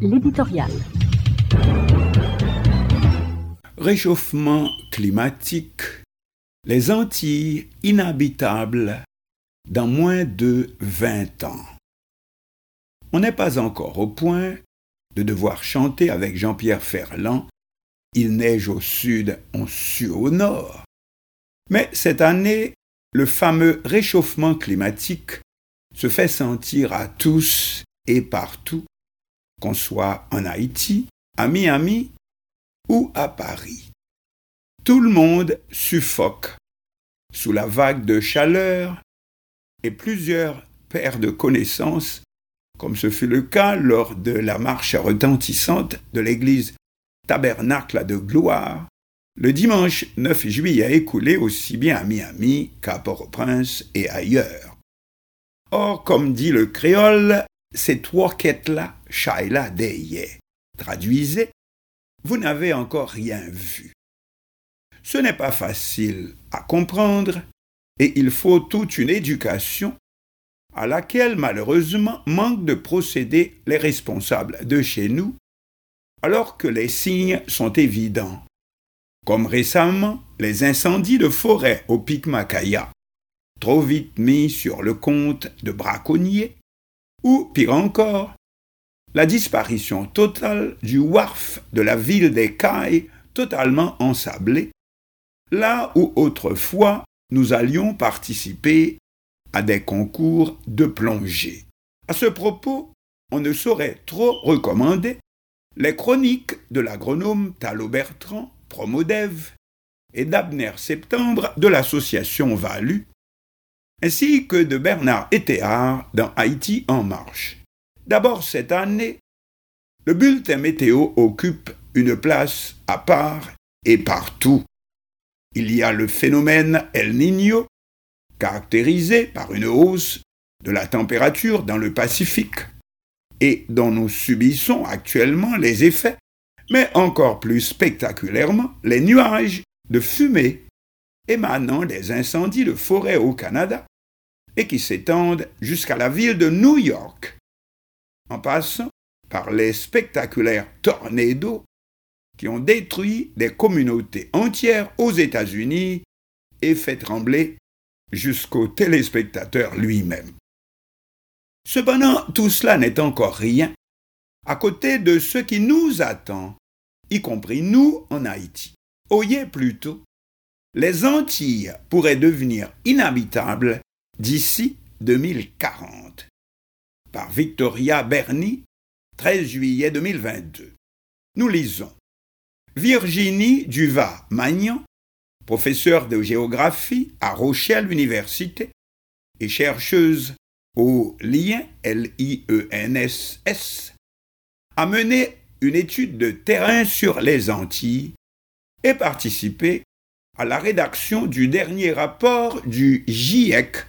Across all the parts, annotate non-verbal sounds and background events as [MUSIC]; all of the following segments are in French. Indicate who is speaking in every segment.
Speaker 1: l'éditorial.
Speaker 2: Réchauffement climatique, les Antilles inhabitables dans moins de 20 ans. On n'est pas encore au point de devoir chanter avec Jean-Pierre Ferland Il neige au sud, on sue au nord. Mais cette année, le fameux réchauffement climatique se fait sentir à tous et partout, qu'on soit en Haïti, à Miami ou à Paris. Tout le monde suffoque sous la vague de chaleur et plusieurs paires de connaissances, comme ce fut le cas lors de la marche retentissante de l'église Tabernacle de Gloire, le dimanche 9 juillet écoulé aussi bien à Miami qu'à Port-au-Prince et ailleurs. Or, comme dit le créole, ces trois quêtes-là, Shaila Deye. Traduisez, vous n'avez encore rien vu. Ce n'est pas facile à comprendre et il faut toute une éducation à laquelle malheureusement manquent de procéder les responsables de chez nous alors que les signes sont évidents, comme récemment les incendies de forêt au pic Macaya, trop vite mis sur le compte de braconniers, ou pire encore, la disparition totale du wharf de la ville des Cailles totalement ensablé, là où autrefois nous allions participer à des concours de plongée. À ce propos, on ne saurait trop recommander les chroniques de l'agronome Thalo Bertrand, Promodev, et d'Abner Septembre de l'association Valu, ainsi que de Bernard Etéard dans Haïti en marche. D'abord cette année, le bulletin météo occupe une place à part et partout. Il y a le phénomène El Niño, caractérisé par une hausse de la température dans le Pacifique et dont nous subissons actuellement les effets, mais encore plus spectaculairement les nuages de fumée émanant des incendies de forêt au Canada et qui s'étendent jusqu'à la ville de New York, en passant par les spectaculaires tornados qui ont détruit des communautés entières aux États-Unis et fait trembler jusqu'au téléspectateur lui-même. Cependant, tout cela n'est encore rien à côté de ce qui nous attend, y compris nous en Haïti. Oyez plutôt, les Antilles pourraient devenir inhabitables d'ici 2040. Par Victoria Berni, 13 juillet 2022. Nous lisons. Virginie Duva-Magnan, professeure de géographie à Rochelle Université et chercheuse au lien L-I-E-N-S-S, a mené une étude de terrain sur les Antilles et participé à la rédaction du dernier rapport du GIEC,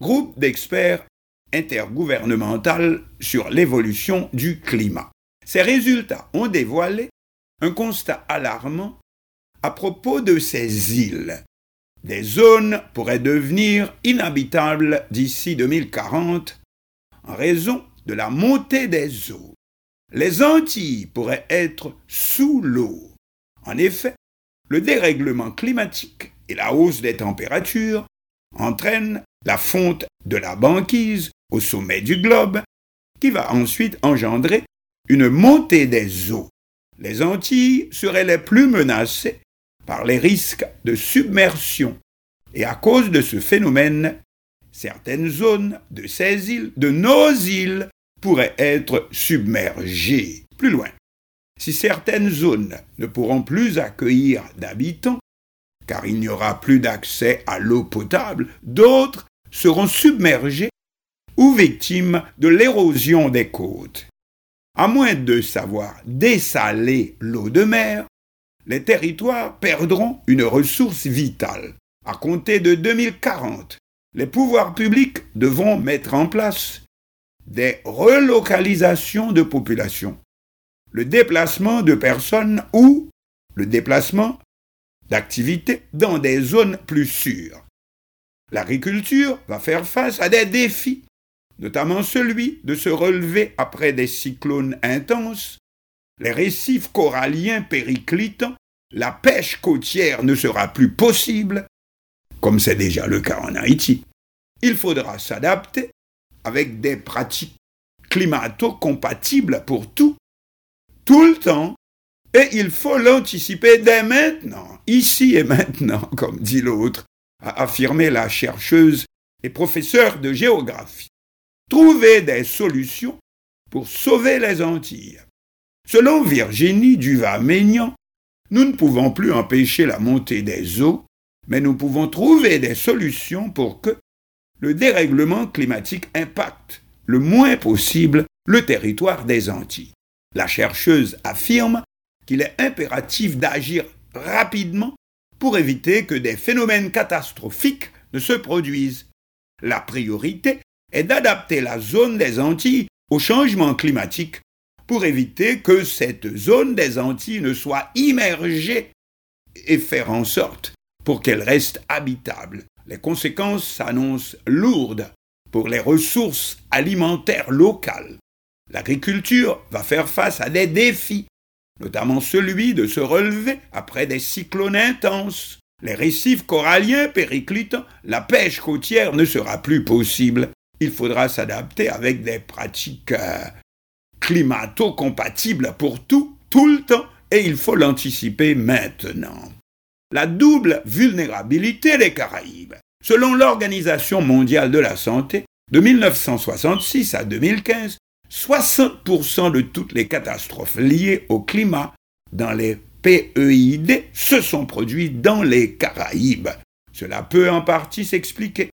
Speaker 2: groupe d'experts intergouvernemental sur l'évolution du climat. Ces résultats ont dévoilé un constat alarmant à propos de ces îles des zones pourraient devenir inhabitables d'ici 2040 en raison de la montée des eaux. Les Antilles pourraient être sous l'eau. En effet, le dérèglement climatique et la hausse des températures entraînent la fonte de la banquise au sommet du globe, qui va ensuite engendrer une montée des eaux. Les Antilles seraient les plus menacées par les risques de submersion. Et à cause de ce phénomène, certaines zones de ces îles, de nos îles, pourraient être submergées. Plus loin, si certaines zones ne pourront plus accueillir d'habitants, car il n'y aura plus d'accès à l'eau potable, d'autres seront submergées ou victimes de l'érosion des côtes. À moins de savoir dessaler l'eau de mer, les territoires perdront une ressource vitale. À compter de 2040, les pouvoirs publics devront mettre en place des relocalisations de population, le déplacement de personnes ou le déplacement d'activités dans des zones plus sûres. L'agriculture va faire face à des défis notamment celui de se relever après des cyclones intenses, les récifs coralliens périclitants, la pêche côtière ne sera plus possible, comme c'est déjà le cas en Haïti. Il faudra s'adapter avec des pratiques climato-compatibles pour tout, tout le temps, et il faut l'anticiper dès maintenant, ici et maintenant, [LAUGHS] comme dit l'autre, a affirmé la chercheuse et professeure de géographie. Trouver des solutions pour sauver les Antilles. Selon Virginie Duval-Maignan, nous ne pouvons plus empêcher la montée des eaux, mais nous pouvons trouver des solutions pour que le dérèglement climatique impacte le moins possible le territoire des Antilles. La chercheuse affirme qu'il est impératif d'agir rapidement pour éviter que des phénomènes catastrophiques ne se produisent. La priorité est d'adapter la zone des Antilles au changement climatique pour éviter que cette zone des Antilles ne soit immergée et faire en sorte pour qu'elle reste habitable. Les conséquences s'annoncent lourdes pour les ressources alimentaires locales. L'agriculture va faire face à des défis, notamment celui de se relever après des cyclones intenses. Les récifs coralliens périclitent, la pêche côtière ne sera plus possible. Il faudra s'adapter avec des pratiques euh, climato-compatibles pour tout, tout le temps, et il faut l'anticiper maintenant. La double vulnérabilité des Caraïbes. Selon l'Organisation mondiale de la santé, de 1966 à 2015, 60% de toutes les catastrophes liées au climat dans les PEID se sont produites dans les Caraïbes. Cela peut en partie s'expliquer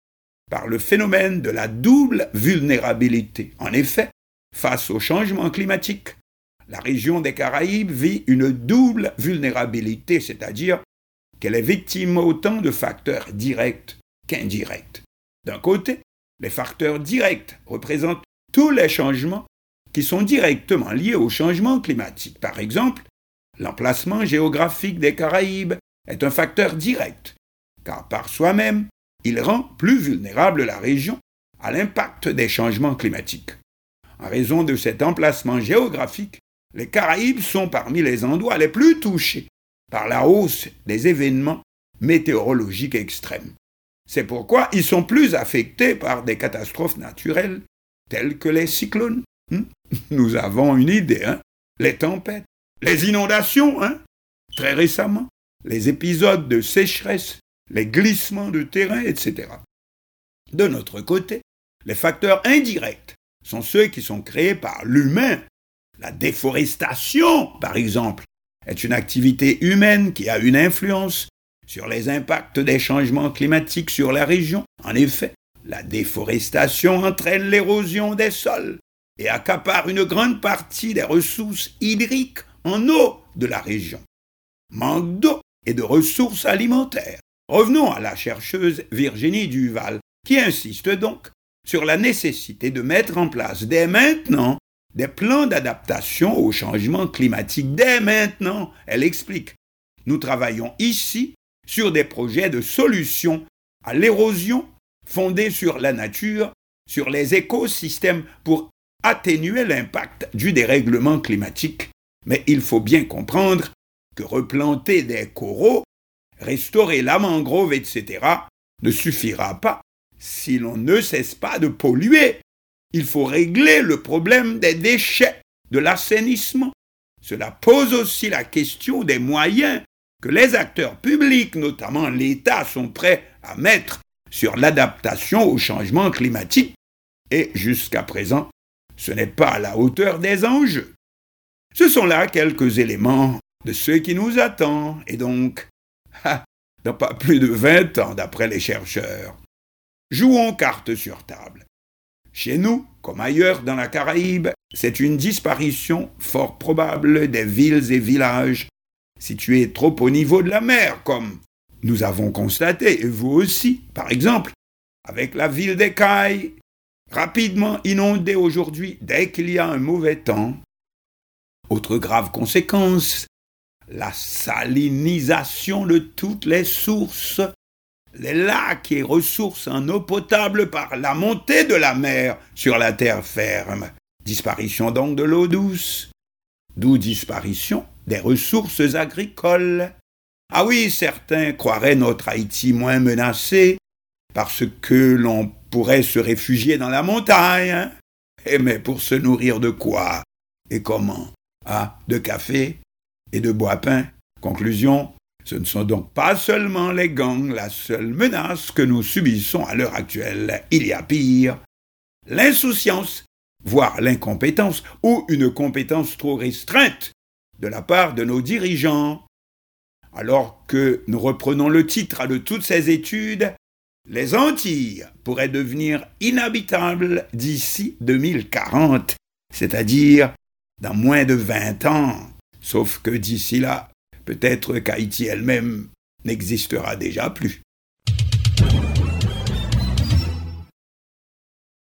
Speaker 2: par le phénomène de la double vulnérabilité. En effet, face au changement climatique, la région des Caraïbes vit une double vulnérabilité, c'est-à-dire qu'elle est victime autant de facteurs directs qu'indirects. D'un côté, les facteurs directs représentent tous les changements qui sont directement liés au changement climatique. Par exemple, l'emplacement géographique des Caraïbes est un facteur direct, car par soi-même, il rend plus vulnérable la région à l'impact des changements climatiques. En raison de cet emplacement géographique, les Caraïbes sont parmi les endroits les plus touchés par la hausse des événements météorologiques extrêmes. C'est pourquoi ils sont plus affectés par des catastrophes naturelles telles que les cyclones. Hmm? [LAUGHS] Nous avons une idée, hein? Les tempêtes, les inondations, hein? Très récemment, les épisodes de sécheresse, les glissements de terrain, etc. De notre côté, les facteurs indirects sont ceux qui sont créés par l'humain. La déforestation, par exemple, est une activité humaine qui a une influence sur les impacts des changements climatiques sur la région. En effet, la déforestation entraîne l'érosion des sols et accapare une grande partie des ressources hydriques en eau de la région. Manque d'eau et de ressources alimentaires. Revenons à la chercheuse Virginie Duval, qui insiste donc sur la nécessité de mettre en place dès maintenant des plans d'adaptation au changement climatique. Dès maintenant, elle explique. Nous travaillons ici sur des projets de solutions à l'érosion fondés sur la nature, sur les écosystèmes pour atténuer l'impact du dérèglement climatique. Mais il faut bien comprendre que replanter des coraux, restaurer la mangrove, etc., ne suffira pas si l'on ne cesse pas de polluer. Il faut régler le problème des déchets, de l'assainissement. Cela pose aussi la question des moyens que les acteurs publics, notamment l'État, sont prêts à mettre sur l'adaptation au changement climatique. Et jusqu'à présent, ce n'est pas à la hauteur des enjeux. Ce sont là quelques éléments de ce qui nous attend, et donc, [LAUGHS] dans pas plus de 20 ans d'après les chercheurs. Jouons carte sur table. Chez nous, comme ailleurs dans la Caraïbe, c'est une disparition fort probable des villes et villages situés trop au niveau de la mer, comme nous avons constaté, et vous aussi, par exemple, avec la ville d'Ecaille, rapidement inondée aujourd'hui dès qu'il y a un mauvais temps. Autre grave conséquence, la salinisation de toutes les sources les lacs et ressources en eau potable par la montée de la mer sur la terre ferme. Disparition donc de l'eau douce, d'où disparition des ressources agricoles. Ah oui, certains croiraient notre Haïti moins menacé parce que l'on pourrait se réfugier dans la montagne. Eh mais pour se nourrir de quoi Et comment? Ah, de café et de bois pain. Conclusion, ce ne sont donc pas seulement les gangs la seule menace que nous subissons à l'heure actuelle. Il y a pire. L'insouciance, voire l'incompétence, ou une compétence trop restreinte de la part de nos dirigeants. Alors que nous reprenons le titre de toutes ces études, les Antilles pourraient devenir inhabitables d'ici 2040, c'est-à-dire dans moins de 20 ans. Sauf que d'ici là, peut-être qu'Haïti elle-même n'existera déjà plus.